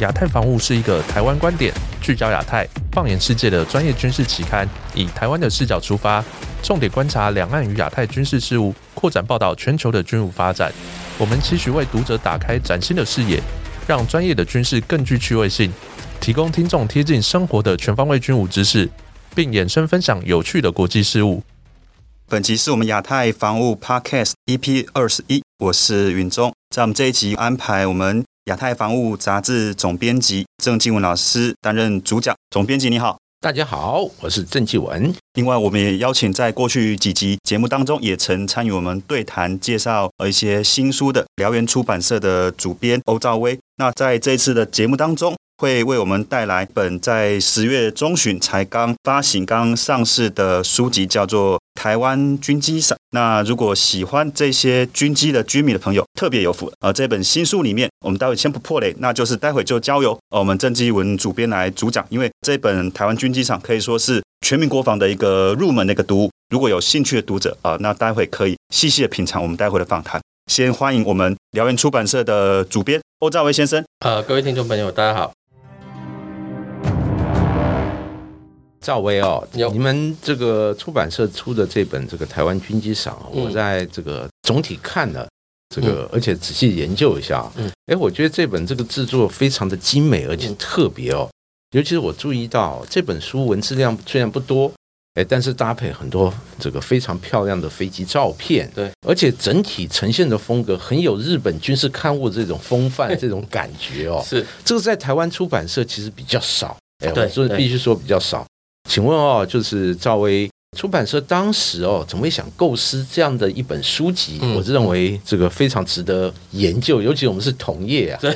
亚太防务是一个台湾观点、聚焦亚太、放眼世界的专业军事期刊，以台湾的视角出发，重点观察两岸与亚太军事事务，扩展报道全球的军武发展。我们期许为读者打开崭新的视野，让专业的军事更具趣味性，提供听众贴近生活的全方位军武知识，并衍生分享有趣的国际事务。本集是我们亚太防务 Podcast EP 二十一，我是允中，在我们这一集安排我们。亚太防务杂志总编辑郑继文老师担任主讲。总编辑你好，大家好，我是郑继文。另外，我们也邀请在过去几集节目当中也曾参与我们对谈介绍呃一些新书的燎原出版社的主编欧兆威。那在这一次的节目当中。会为我们带来本在十月中旬才刚发行、刚上市的书籍，叫做《台湾军机赏》。那如果喜欢这些军机的军迷的朋友，特别有福啊！这本新书里面，我们待会先不破雷，那就是待会就交由我们郑基文主编来主讲。因为这本《台湾军机赏》可以说是全民国防的一个入门的一个读物。如果有兴趣的读者啊，那待会可以细细的品尝我们待会的访谈。先欢迎我们辽源出版社的主编欧兆威先生。呃，各位听众朋友，大家好。赵薇哦，你们这个出版社出的这本这个台湾军机赏，我在这个总体看了这个，而且仔细研究一下，嗯，哎，我觉得这本这个制作非常的精美，而且特别哦，尤其是我注意到这本书文字量虽然不多，哎，但是搭配很多这个非常漂亮的飞机照片，对，而且整体呈现的风格很有日本军事刊物这种风范，这种感觉哦，是。这个在台湾出版社其实比较少，哎，我说必须说比较少。请问哦，就是赵薇出版社当时哦，怎么会想构思这样的一本书籍？我认为这个非常值得研究，尤其我们是同业啊。对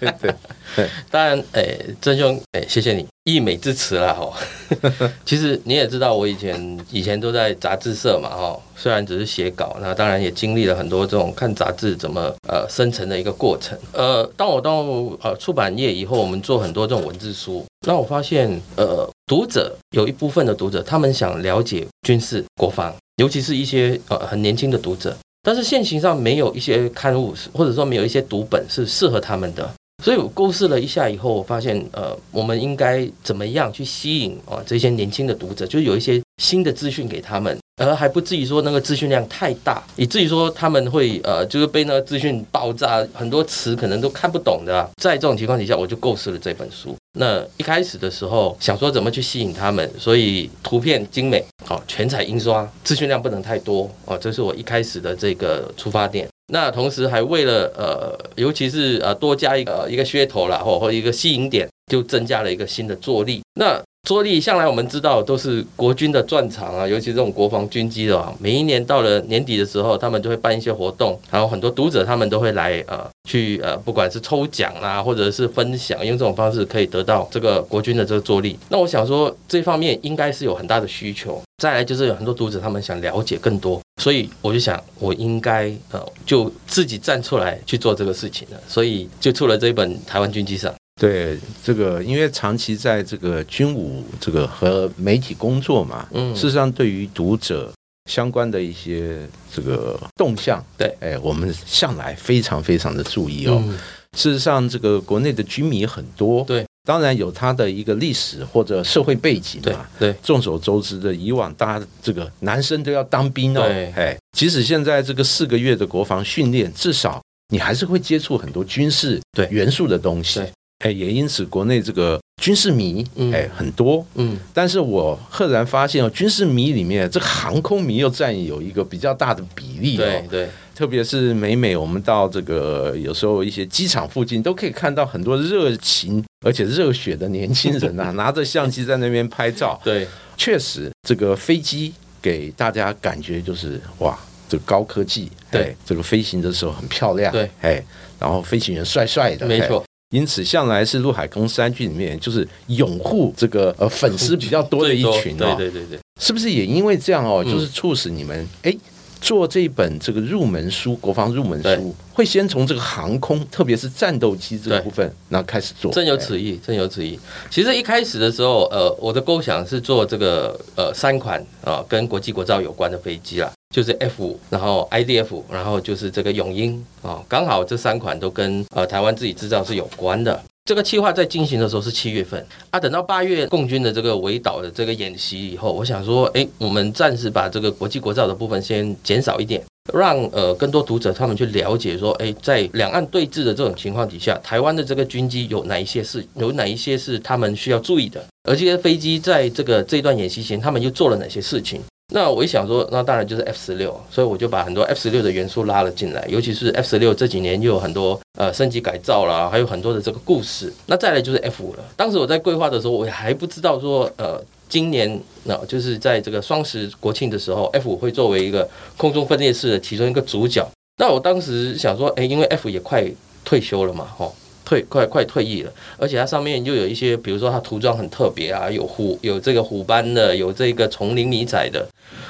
对对对，当然，哎，曾兄，哎，谢谢你。溢美之词啦，哈，其实你也知道，我以前以前都在杂志社嘛，哈，虽然只是写稿，那当然也经历了很多这种看杂志怎么呃生成的一个过程。呃，当我到呃出版业以后，我们做很多这种文字书，那我发现呃读者有一部分的读者，他们想了解军事国防，尤其是一些呃很年轻的读者，但是现行上没有一些刊物，或者说没有一些读本是适合他们的。所以我构思了一下以后，我发现，呃，我们应该怎么样去吸引啊这些年轻的读者，就是有一些新的资讯给他们。而还不至于说那个资讯量太大，以至于说他们会呃，就是被那个资讯爆炸，很多词可能都看不懂的。在这种情况底下，我就构思了这本书。那一开始的时候想说怎么去吸引他们，所以图片精美，好全彩印刷，资讯量不能太多哦，这是我一开始的这个出发点。那同时还为了呃，尤其是呃多加一个一个噱头啦，或或一个吸引点，就增加了一个新的坐力。那桌力向来我们知道都是国军的专长啊，尤其这种国防军机的啊，每一年到了年底的时候，他们就会办一些活动，然后很多读者他们都会来呃去呃，不管是抽奖啊，或者是分享，用这种方式可以得到这个国军的这个桌力。那我想说这方面应该是有很大的需求。再来就是有很多读者他们想了解更多，所以我就想我应该呃就自己站出来去做这个事情了，所以就出了这一本《台湾军机上》。对这个，因为长期在这个军武这个和媒体工作嘛，嗯，事实上对于读者相关的一些这个动向，对，哎，我们向来非常非常的注意哦。事实上，这个国内的军迷很多，对，当然有他的一个历史或者社会背景嘛，对，众所周知的，以往大家这个男生都要当兵哦，哎，即使现在这个四个月的国防训练，至少你还是会接触很多军事对。元素的东西。哎，也因此国内这个军事迷哎很多，嗯，但是我赫然发现哦，军事迷里面这个航空迷又占有一个比较大的比例哦，对对，特别是每每我们到这个有时候一些机场附近，都可以看到很多热情而且热血的年轻人呐，拿着相机在那边拍照，对，确实这个飞机给大家感觉就是哇，这个高科技，对，这个飞行的时候很漂亮，对，哎，然后飞行员帅帅的，没错。因此，向来是陆海空三军里面就是拥护这个呃粉丝比较多的一群哦，对对对对，是不是也因为这样哦，就是促使你们哎做这一本这个入门书，国防入门书，会先从这个航空，特别是战斗机这个部分，然后开始做。正有此意，正有此意。其实一开始的时候，呃，我的构想是做这个呃三款啊跟国际国造有关的飞机啦。就是 F 五，然后 IDF，然后就是这个永鹰啊，刚好这三款都跟呃台湾自己制造是有关的。这个计划在进行的时候是七月份啊，等到八月共军的这个围岛的这个演习以后，我想说，哎，我们暂时把这个国际国造的部分先减少一点，让呃更多读者他们去了解说，哎，在两岸对峙的这种情况底下，台湾的这个军机有哪一些是有哪一些是他们需要注意的，而这些飞机在这个这段演习前，他们又做了哪些事情？那我一想说，那当然就是 F 十六，所以我就把很多 F 十六的元素拉了进来，尤其是 F 十六这几年又有很多呃升级改造啦，还有很多的这个故事。那再来就是 F 五了。当时我在规划的时候，我还不知道说，呃，今年那就是在这个双十国庆的时候，F 五会作为一个空中分裂式的其中一个主角。那我当时想说，哎，因为 F 也快退休了嘛，吼。退快快退役了，而且它上面又有一些，比如说它涂装很特别啊，有虎有这个虎斑的，有这个丛林迷彩的。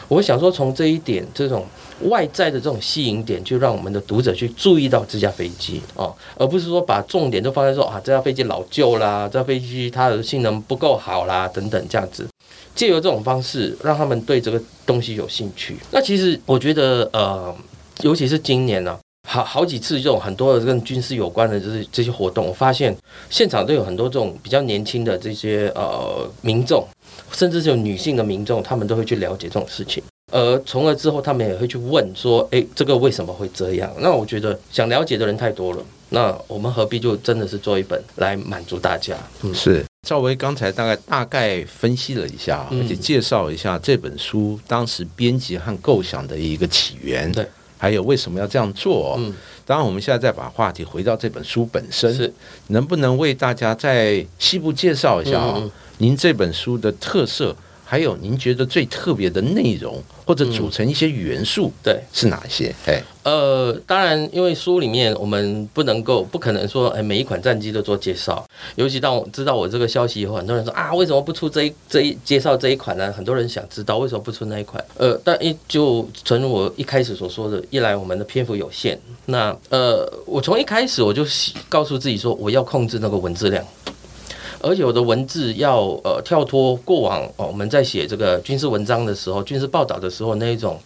我想说，从这一点这种外在的这种吸引点，就让我们的读者去注意到这架飞机哦，而不是说把重点都放在说啊这架飞机老旧啦，这架飞机它的性能不够好啦等等这样子。借由这种方式，让他们对这个东西有兴趣。那其实我觉得，呃，尤其是今年呢。好好几次这种很多的跟军事有关的，就是这些活动，我发现现场都有很多这种比较年轻的这些呃民众，甚至是有女性的民众，他们都会去了解这种事情，而从而之后他们也会去问说，哎，这个为什么会这样？那我觉得想了解的人太多了，那我们何必就真的是做一本来满足大家？嗯，是赵薇刚才大概大概分析了一下，而且介绍一下这本书当时编辑和构想的一个起源。对。还有为什么要这样做？嗯，当然，我们现在再把话题回到这本书本身，是能不能为大家再细部介绍一下啊？您这本书的特色？还有您觉得最特别的内容，或者组成一些元素，对，是哪些？哎，呃，当然，因为书里面我们不能够，不可能说，哎，每一款战机都做介绍。尤其当我知道我这个消息以后，很多人说啊，为什么不出这一这一介绍这一款呢？很多人想知道为什么不出那一款。呃，但一就正如我一开始所说的，一来我们的篇幅有限，那呃，我从一开始我就告诉自己说，我要控制那个文字量。而且我的文字要呃跳脱过往哦，我们在写这个军事文章的时候，军事报道的时候那一种。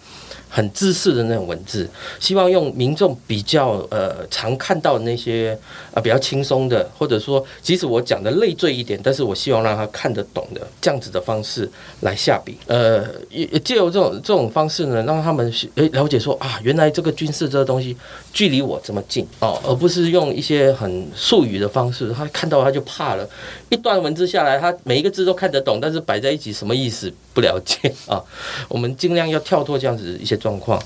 很自私的那种文字，希望用民众比较呃常看到的那些啊比较轻松的，或者说即使我讲的累赘一点，但是我希望让他看得懂的这样子的方式来下笔。呃，也借由这种这种方式呢，让他们诶了解说啊，原来这个军事这个东西距离我这么近哦，而不是用一些很术语的方式，他看到他就怕了。一段文字下来，他每一个字都看得懂，但是摆在一起什么意思不了解啊。我们尽量要跳脱这样子一些。状况，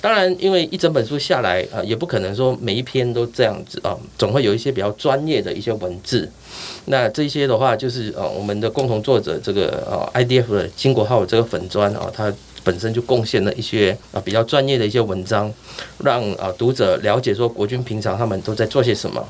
当然，因为一整本书下来啊，也不可能说每一篇都这样子啊，总会有一些比较专业的一些文字。那这些的话，就是呃，我们的共同作者这个呃 IDF 的金国浩这个粉砖啊，他本身就贡献了一些啊比较专业的一些文章，让啊读者了解说国军平常他们都在做些什么。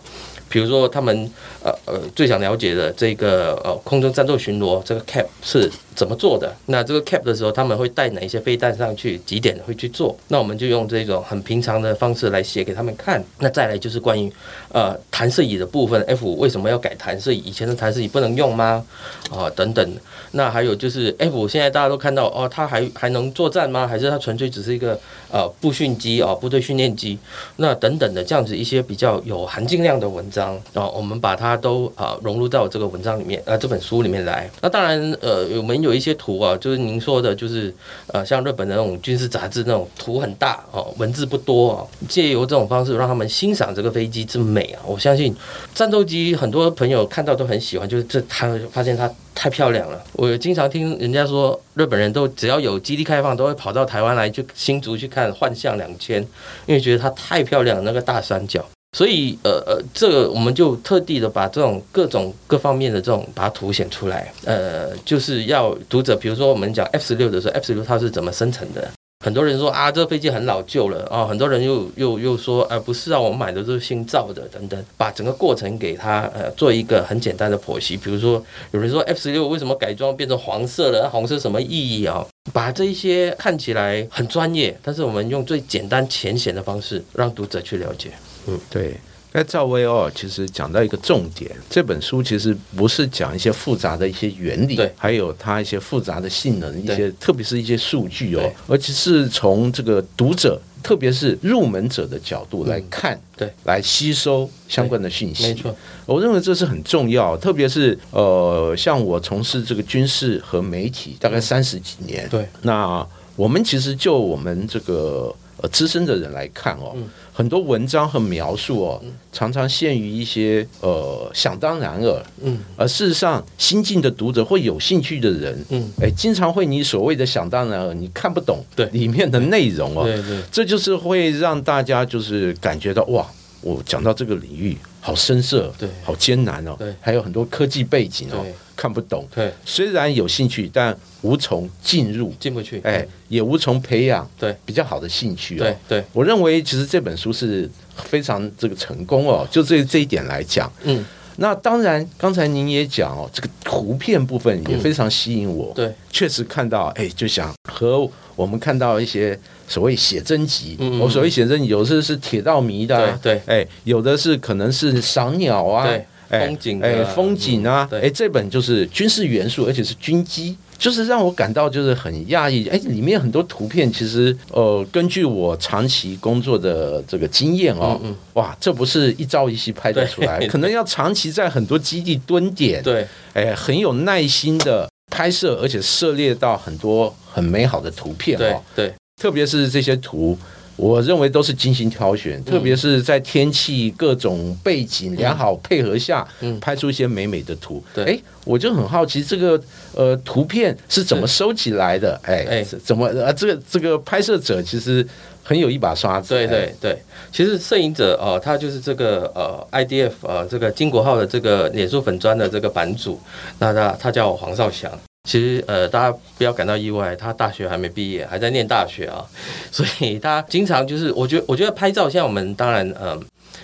比如说，他们呃呃最想了解的这个呃空中战斗巡逻这个 cap 是怎么做的？那这个 cap 的时候，他们会带哪一些飞弹上去？几点会去做？那我们就用这种很平常的方式来写给他们看。那再来就是关于呃弹射椅的部分，F 五为什么要改弹射椅？以前的弹射椅不能用吗？啊等等。那还有就是 F 五现在大家都看到哦，它还还能作战吗？还是它纯粹只是一个呃步训机啊，部队训练机？那等等的这样子一些比较有含金量的文章。啊，我们把它都啊融入到这个文章里面，呃，这本书里面来。那当然，呃，我们有一些图啊，就是您说的，就是呃，像日本的那种军事杂志那种图很大哦，文字不多啊，借由这种方式让他们欣赏这个飞机之美啊。我相信战斗机很多朋友看到都很喜欢，就是这他发现它太漂亮了。我经常听人家说，日本人都只要有基地开放，都会跑到台湾来，就新竹去看幻象两千，因为觉得它太漂亮，那个大三角。所以，呃呃，这个我们就特地的把这种各种各方面的这种把它凸显出来，呃，就是要读者，比如说我们讲 F 十六的时候，F 十六它是怎么生成的？很多人说啊，这个飞机很老旧了啊，很多人又又又说，啊，不是啊，我们买的都是新造的等等，把整个过程给他呃做一个很简单的剖析。比如说，有人说 F 十六为什么改装变成黄色了？红色什么意义啊？把这一些看起来很专业，但是我们用最简单浅显的方式让读者去了解。嗯，对，哎，赵薇哦，其实讲到一个重点，这本书其实不是讲一些复杂的一些原理，对，还有它一些复杂的性能，一些特别是一些数据哦，而且是从这个读者。特别是入门者的角度来看，对，来吸收相关的讯息，没错，我认为这是很重要。特别是呃，像我从事这个军事和媒体大概三十几年，对，那我们其实就我们这个呃资深的人来看哦。很多文章和描述哦，常常限于一些呃想当然尔，嗯，而事实上新进的读者或有兴趣的人，嗯，哎，经常会你所谓的想当然尔，你看不懂对。里面的内容哦，对对，这就是会让大家就是感觉到哇，我讲到这个领域好深涩，对，好艰难哦，对，还有很多科技背景哦。看不懂，对，虽然有兴趣，但无从进入，进不去，哎，也无从培养，对，比较好的兴趣，对，对，我认为其实这本书是非常这个成功哦，就这这一点来讲，嗯，那当然，刚才您也讲哦，这个图片部分也非常吸引我，对，确实看到，哎，就想和我们看到一些所谓写真集，我所谓写真集，有的是铁道迷的，对，哎，有的是可能是赏鸟啊，对。风景哎，风景啊，哎，这本就是军事元素，而且是军机，就是让我感到就是很讶异。哎，里面很多图片，其实呃，根据我长期工作的这个经验哦，哇，这不是一朝一夕拍得出来，可能要长期在很多基地蹲点，对，哎，很有耐心的拍摄，而且涉猎到很多很美好的图片哦，对，特别是这些图。我认为都是精心挑选，特别是在天气各种背景良好配合下，拍出一些美美的图。对，哎我就很好奇这个呃图片是怎么收集来的？哎，怎么啊？这个这个拍摄者其实很有一把刷子。对对对，其实摄影者哦，他就是这个呃 IDF 呃这个金国号的这个脸书粉砖的这个版主，那他他叫黄少祥。其实，呃，大家不要感到意外，他大学还没毕业，还在念大学啊，所以他经常就是，我觉得，我觉得拍照，像我们当然，呃，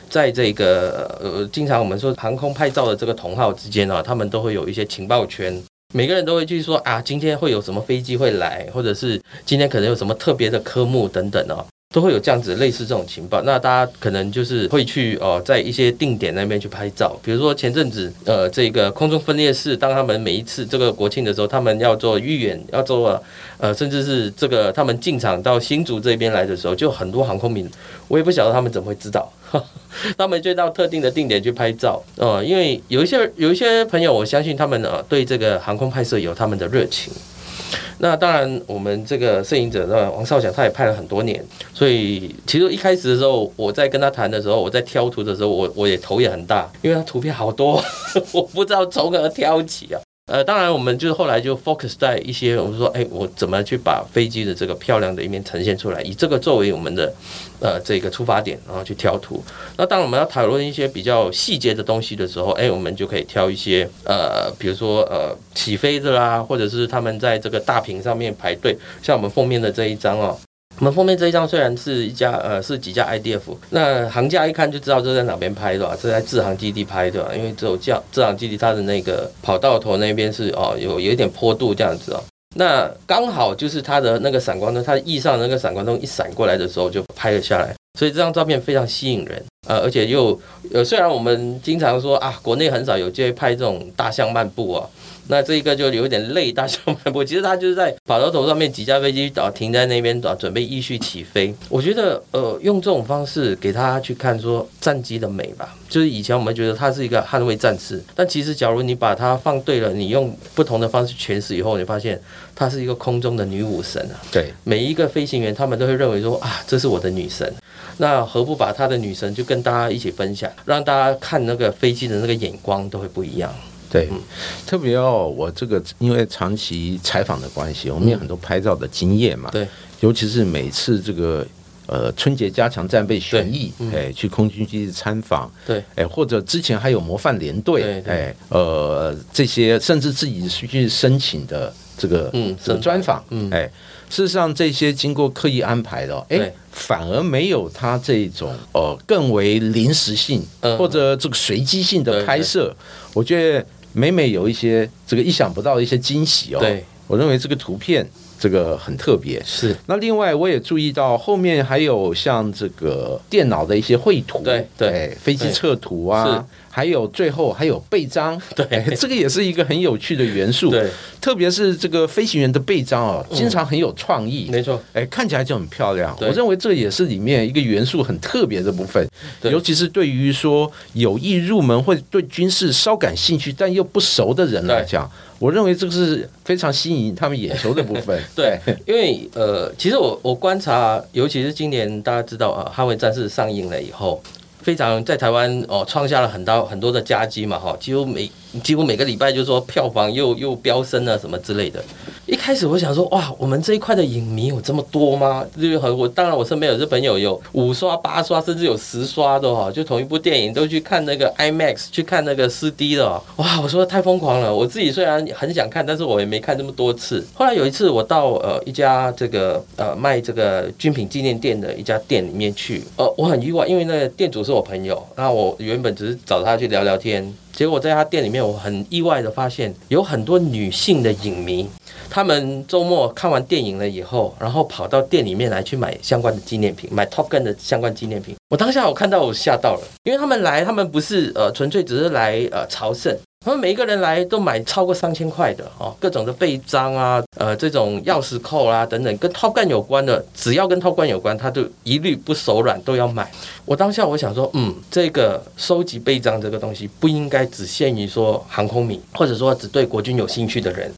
在这个呃，经常我们说航空拍照的这个同号之间啊，他们都会有一些情报圈，每个人都会去说啊，今天会有什么飞机会来，或者是今天可能有什么特别的科目等等哦。都会有这样子类似这种情报，那大家可能就是会去哦，在一些定点那边去拍照，比如说前阵子呃，这个空中分裂式，当他们每一次这个国庆的时候，他们要做预演，要做呃，甚至是这个他们进场到新竹这边来的时候，就很多航空民，我也不晓得他们怎么会知道，他们就到特定的定点去拍照，呃，因为有一些有一些朋友，我相信他们呃对这个航空拍摄有他们的热情。那当然，我们这个摄影者呢，王少强他也拍了很多年，所以其实一开始的时候，我在跟他谈的时候，我在挑图的时候，我我也头也很大，因为他图片好多，我不知道从何挑起啊。呃，当然，我们就是后来就 focus 在一些，我们说，哎，我怎么去把飞机的这个漂亮的一面呈现出来，以这个作为我们的呃这个出发点，然后去挑图。那当我们要讨论一些比较细节的东西的时候，哎，我们就可以挑一些呃，比如说呃起飞的啦，或者是他们在这个大屏上面排队，像我们封面的这一张哦。我们封面这一张虽然是一家呃是几家 IDF，那行家一看就知道这在哪边拍的，是在制航基地拍的，因为只有这样制航基地它的那个跑道头那边是哦有有一点坡度这样子哦，那刚好就是它的那个闪光灯，它翼上那个闪光灯一闪过来的时候就拍了下来，所以这张照片非常吸引人，呃而且又呃虽然我们经常说啊国内很少有机会拍这种大象漫步啊。那这一个就有点累，大象漫步。其实他就是在跑道头上面几架飞机啊停在那边啊准备继续起飞。我觉得呃用这种方式给他去看说战机的美吧，就是以前我们觉得它是一个捍卫战士，但其实假如你把它放对了，你用不同的方式诠释以后，你发现它是一个空中的女武神啊。对，每一个飞行员他们都会认为说啊这是我的女神，那何不把他的女神就跟大家一起分享，让大家看那个飞机的那个眼光都会不一样。对，特别哦，我这个因为长期采访的关系，我们有很多拍照的经验嘛。对，尤其是每次这个呃春节加强战备巡弋，哎，去空军基地参访，对，哎，或者之前还有模范连队，哎，呃，这些甚至自己去申请的这个嗯专访，嗯，哎，事实上这些经过刻意安排的，哎，反而没有他这种呃更为临时性或者这个随机性的拍摄，我觉得。每每有一些这个意想不到的一些惊喜哦，对，我认为这个图片这个很特别。是。那另外我也注意到后面还有像这个电脑的一些绘图，对对，飞机测图啊。还有最后还有背章，对，这个也是一个很有趣的元素，对，特别是这个飞行员的背章哦，经常很有创意，没错，哎，看起来就很漂亮。我认为这也是里面一个元素很特别的部分，尤其是对于说有意入门或者对军事稍感兴趣但又不熟的人来讲，我认为这个是非常吸引他们眼球的部分。对，因为呃，其实我我观察，尤其是今年大家知道啊，《捍卫战士》上映了以后。非常在台湾哦，创下了很多很多的佳绩嘛，哈，几乎每。几乎每个礼拜就说票房又又飙升了什么之类的。一开始我想说哇，我们这一块的影迷有这么多吗？就很我当然我身边有些朋友有五刷八刷甚至有十刷的哈，就同一部电影都去看那个 IMAX 去看那个四 D 的哇，我说太疯狂了。我自己虽然很想看，但是我也没看这么多次。后来有一次我到呃一家这个呃卖这个军品纪念店的一家店里面去，呃我很意外，因为那个店主是我朋友，那我原本只是找他去聊聊天。结果在他店里面，我很意外的发现，有很多女性的影迷，他们周末看完电影了以后，然后跑到店里面来去买相关的纪念品，买 Top Gun 的相关纪念品。我当下我看到我吓到了，因为他们来，他们不是呃纯粹只是来呃朝圣。他们每一个人来都买超过三千块的哦，各种的背章啊，呃，这种钥匙扣啊等等，跟 Top Gun 有关的，只要跟 Top Gun 有关，他就一律不手软都要买。我当下我想说，嗯，这个收集背章这个东西不应该只限于说航空迷，或者说只对国军有兴趣的人。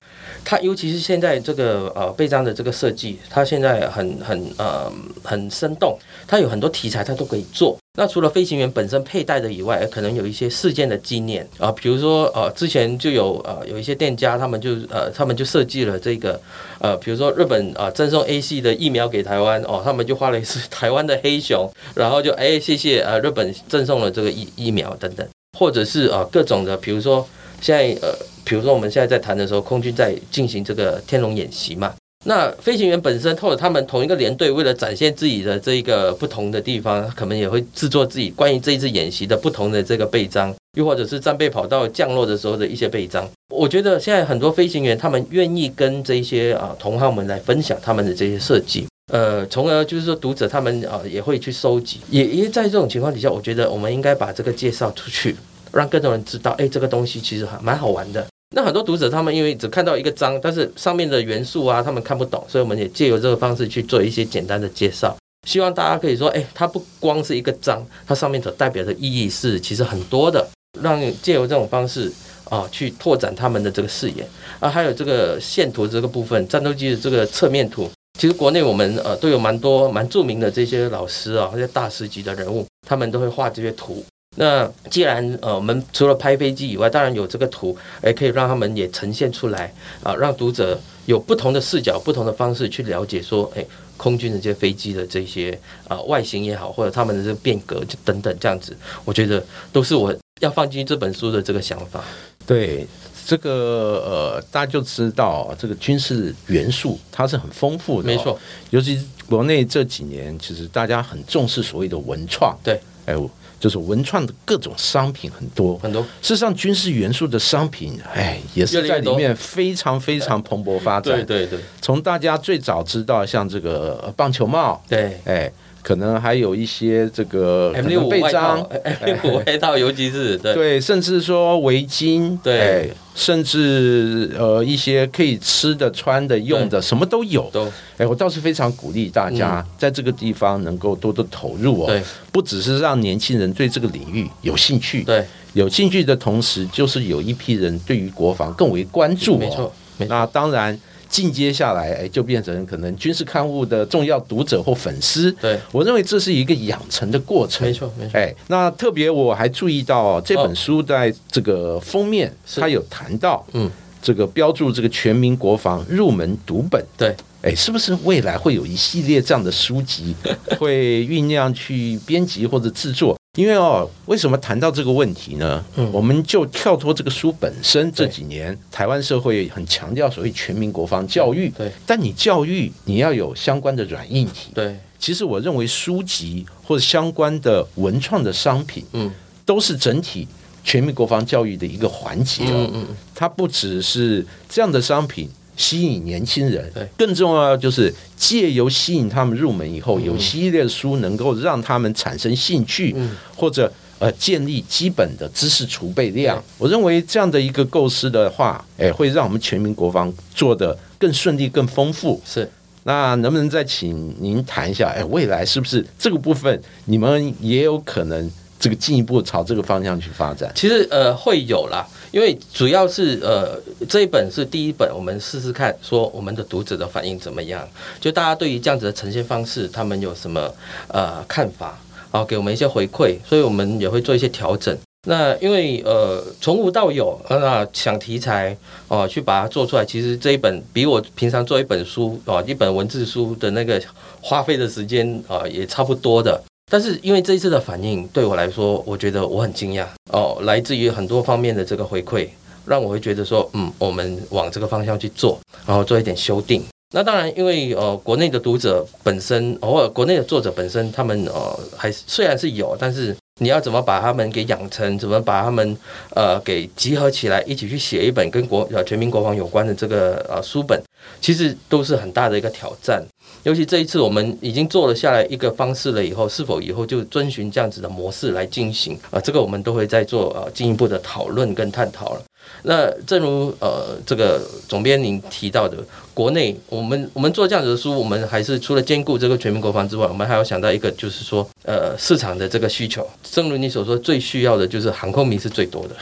他尤其是现在这个呃背章的这个设计，它现在很很呃很生动，它有很多题材它都可以做。那除了飞行员本身佩戴的以外，可能有一些事件的纪念啊，比如说呃之前就有呃有一些店家他们就呃他们就设计了这个呃比如说日本啊赠送 A C 的疫苗给台湾哦，他们就画了一只台湾的黑熊，然后就哎谢谢呃日本赠送了这个疫疫苗等等，或者是啊各种的，比如说现在呃。比如说我们现在在谈的时候，空军在进行这个天龙演习嘛。那飞行员本身或者他们同一个连队，为了展现自己的这一个不同的地方，可能也会制作自己关于这一次演习的不同的这个背章，又或者是战备跑道降落的时候的一些背章。我觉得现在很多飞行员他们愿意跟这些啊同行们来分享他们的这些设计，呃，从而就是说读者他们啊也会去收集。也因为在这种情况底下，我觉得我们应该把这个介绍出去，让更多人知道，哎，这个东西其实还蛮好玩的。那很多读者他们因为只看到一个章，但是上面的元素啊，他们看不懂，所以我们也借由这个方式去做一些简单的介绍，希望大家可以说，哎，它不光是一个章，它上面所代表的意义是其实很多的，让借由这种方式啊，去拓展他们的这个视野啊，还有这个线图这个部分，战斗机的这个侧面图，其实国内我们呃都有蛮多蛮著名的这些老师啊，这些大师级的人物，他们都会画这些图。那既然呃，我们除了拍飞机以外，当然有这个图，哎，可以让他们也呈现出来啊，让读者有不同的视角、不同的方式去了解说，哎，空军的这些飞机的这些啊外形也好，或者他们的这个变革就等等这样子，我觉得都是我要放进这本书的这个想法。对这个呃，大家就知道这个军事元素它是很丰富的，没错。尤其国内这几年，其实大家很重视所谓的文创，对，哎。就是文创的各种商品很多很多，事实上军事元素的商品，哎，也是在里面非常非常蓬勃发展。对对对，从大家最早知道像这个棒球帽，对，哎。可能还有一些这个 M 六五背章，M 六五外套，尤其是对对，甚至说围巾，对，甚至呃一些可以吃的、穿的、用的，什么都有。都，哎，我倒是非常鼓励大家在这个地方能够多多投入哦。对，不只是让年轻人对这个领域有兴趣，对，有兴趣的同时，就是有一批人对于国防更为关注。没错，那当然。进阶下来，哎，就变成可能军事刊物的重要读者或粉丝。对我认为这是一个养成的过程。没错，没错。哎，那特别我还注意到这本书在这个封面，它有谈到，嗯，这个标注这个全民国防入门读本。对，哎，是不是未来会有一系列这样的书籍 会酝酿去编辑或者制作？因为哦，为什么谈到这个问题呢？嗯，我们就跳脱这个书本身，这几年台湾社会很强调所谓全民国防教育。对，但你教育你要有相关的软硬体。对，其实我认为书籍或者相关的文创的商品，嗯，都是整体全民国防教育的一个环节。嗯嗯，它不只是这样的商品。吸引年轻人，对，更重要就是借由吸引他们入门以后，有系列的书能够让他们产生兴趣，或者呃建立基本的知识储备量。我认为这样的一个构思的话，哎，会让我们全民国防做的更顺利、更丰富。是，那能不能再请您谈一下？哎，未来是不是这个部分你们也有可能这个进一步朝这个方向去发展？其实呃会有啦。因为主要是呃这一本是第一本，我们试试看说我们的读者的反应怎么样，就大家对于这样子的呈现方式，他们有什么呃看法，然后给我们一些回馈，所以我们也会做一些调整。那因为呃从无到有，那想题材哦去把它做出来，其实这一本比我平常做一本书哦一本文字书的那个花费的时间啊也差不多的。但是因为这一次的反应对我来说，我觉得我很惊讶哦，来自于很多方面的这个回馈，让我会觉得说，嗯，我们往这个方向去做，然后做一点修订。那当然，因为呃，国内的读者本身，偶尔国内的作者本身，他们呃，还虽然是有，但是你要怎么把他们给养成，怎么把他们呃给集合起来，一起去写一本跟国呃全民国防有关的这个呃书本，其实都是很大的一个挑战。尤其这一次，我们已经做了下来一个方式了，以后是否以后就遵循这样子的模式来进行啊？这个我们都会在做呃进一步的讨论跟探讨了。那正如呃这个总编您提到的，国内我们我们做这样子的书，我们还是除了兼顾这个全民国防之外，我们还要想到一个，就是说呃市场的这个需求。正如你所说，最需要的就是航空迷是最多的。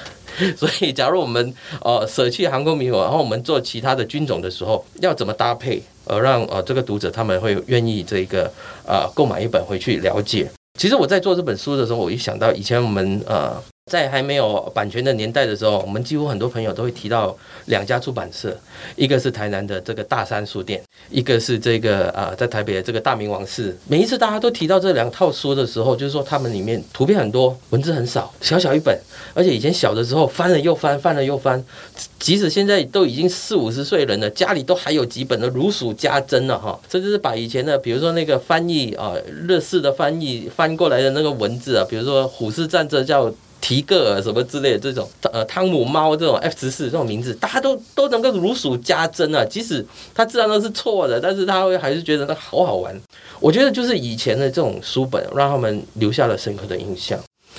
所以，假如我们呃舍弃航空迷，然后我们做其他的军种的时候，要怎么搭配，而让呃这个读者他们会愿意这个啊购买一本回去了解？其实我在做这本书的时候，我一想到以前我们呃。在还没有版权的年代的时候，我们几乎很多朋友都会提到两家出版社，一个是台南的这个大山书店，一个是这个呃在台北的这个大明王室。每一次大家都提到这两套书的时候，就是说他们里面图片很多，文字很少，小小一本，而且以前小的时候翻了又翻，翻了又翻，即使现在都已经四五十岁人了，家里都还有几本的如数家珍了哈。甚至是把以前的，比如说那个翻译啊，日式的翻译翻过来的那个文字啊，比如说虎视战这叫。提个尔什么之类的这种，呃，汤姆猫这种 F 十四这种名字，大家都都能够如数家珍啊。即使他自然都是错的，但是他会还是觉得那好好玩。我觉得就是以前的这种书本，让他们留下了深刻的印象。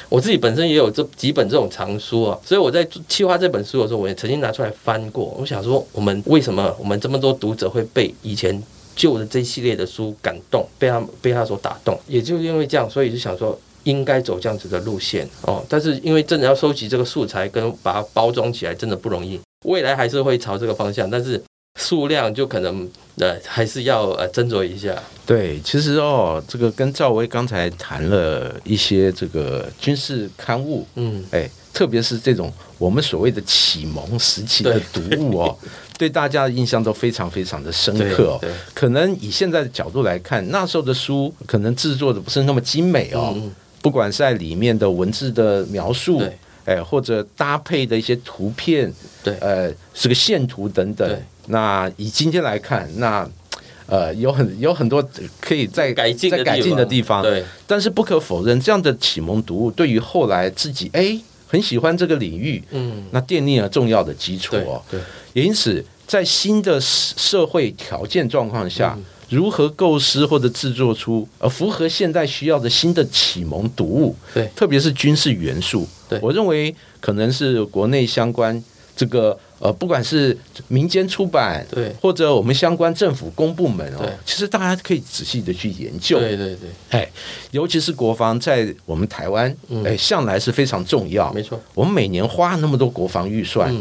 我自己本身也有这几本这种藏书啊，所以我在企划这本书的时候，我也曾经拿出来翻过。我想说，我们为什么我们这么多读者会被以前旧的这一系列的书感动，被他被他所打动？也就是因为这样，所以就想说。应该走这样子的路线哦，但是因为真的要收集这个素材跟把它包装起来，真的不容易。未来还是会朝这个方向，但是数量就可能呃还是要呃斟酌一下。对，其实哦，这个跟赵薇刚才谈了一些这个军事刊物，嗯，哎，特别是这种我们所谓的启蒙时期的读物哦，对大家的印象都非常非常的深刻。可能以现在的角度来看，那时候的书可能制作的不是那么精美哦。不管是在里面的文字的描述，哎，或者搭配的一些图片，对，呃，是个线图等等。那以今天来看，那呃，有很有很多可以在改进、再改进的地方。对，但是不可否认，这样的启蒙读物对于后来自己哎很喜欢这个领域，嗯，那奠定了重要的基础哦。对，也因此在新的社会条件状况下。如何构思或者制作出呃符合现代需要的新的启蒙读物？对，特别是军事元素。对，我认为可能是国内相关这个呃，不管是民间出版，对，或者我们相关政府公部门哦，其实大家可以仔细的去研究。对对对，哎，尤其是国防在我们台湾，哎，向来是非常重要。没错，我们每年花那么多国防预算。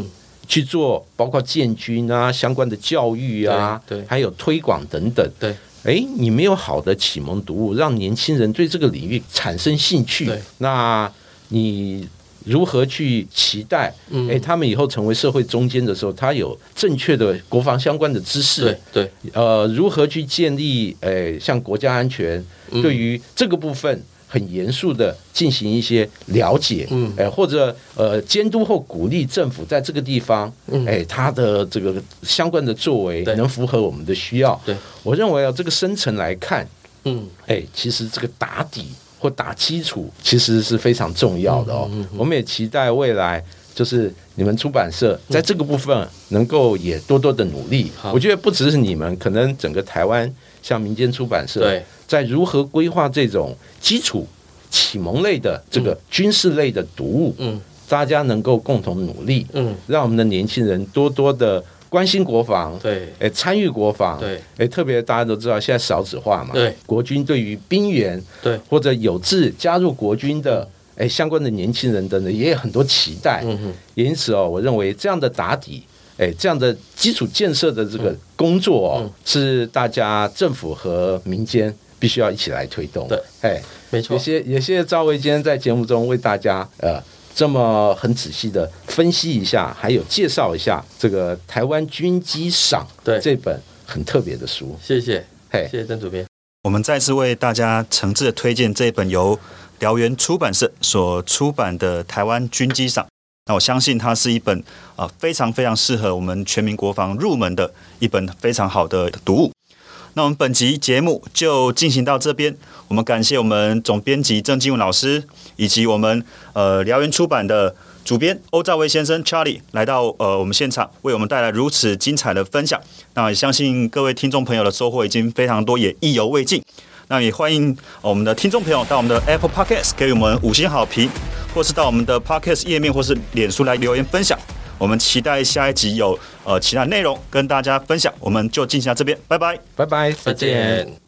去做包括建军啊相关的教育啊，对，还有推广等等。对，哎，你没有好的启蒙读物，让年轻人对这个领域产生兴趣，那你如何去期待？哎，他们以后成为社会中间的时候，他有正确的国防相关的知识？对对，呃，如何去建立？哎，像国家安全对于这个部分。很严肃的进行一些了解，嗯，哎，或者呃监督或鼓励政府在这个地方，嗯，哎，他的这个相关的作为能符合我们的需要。对，我认为啊，这个深层来看，嗯，哎，其实这个打底或打基础其实是非常重要的哦。我们也期待未来就是你们出版社在这个部分能够也多多的努力。我觉得不只是你们，可能整个台湾像民间出版社，在如何规划这种基础启蒙类的这个军事类的读物，嗯，大家能够共同努力，嗯，让我们的年轻人多多的关心国防，对，哎，参与国防，对，哎，特别大家都知道现在少子化嘛，对，国军对于兵员，对，或者有志加入国军的。哎，相关的年轻人等等也有很多期待，嗯哼，因此哦，我认为这样的打底，哎，这样的基础建设的这个工作哦，是大家政府和民间必须要一起来推动。对，哎，没错。也谢也谢谢赵薇今天在节目中为大家呃这么很仔细的分析一下，还有介绍一下这个台湾军机赏对这本很特别的书。谢谢，嘿，谢谢曾主编。我们再次为大家诚挚的推荐这本由。辽源出版社所出版的《台湾军机赏》，那我相信它是一本啊非常非常适合我们全民国防入门的一本非常好的读物。那我们本集节目就进行到这边，我们感谢我们总编辑郑金文老师，以及我们呃辽源出版的主编欧兆威先生 Charlie 来到呃我们现场，为我们带来如此精彩的分享。那也相信各位听众朋友的收获已经非常多，也意犹未尽。那也欢迎我们的听众朋友到我们的 Apple Podcasts 给我们五星好评，或是到我们的 Podcast 页面或是脸书来留言分享。我们期待下一集有呃其他内容跟大家分享。我们就进行到这边，拜拜，拜拜，再见。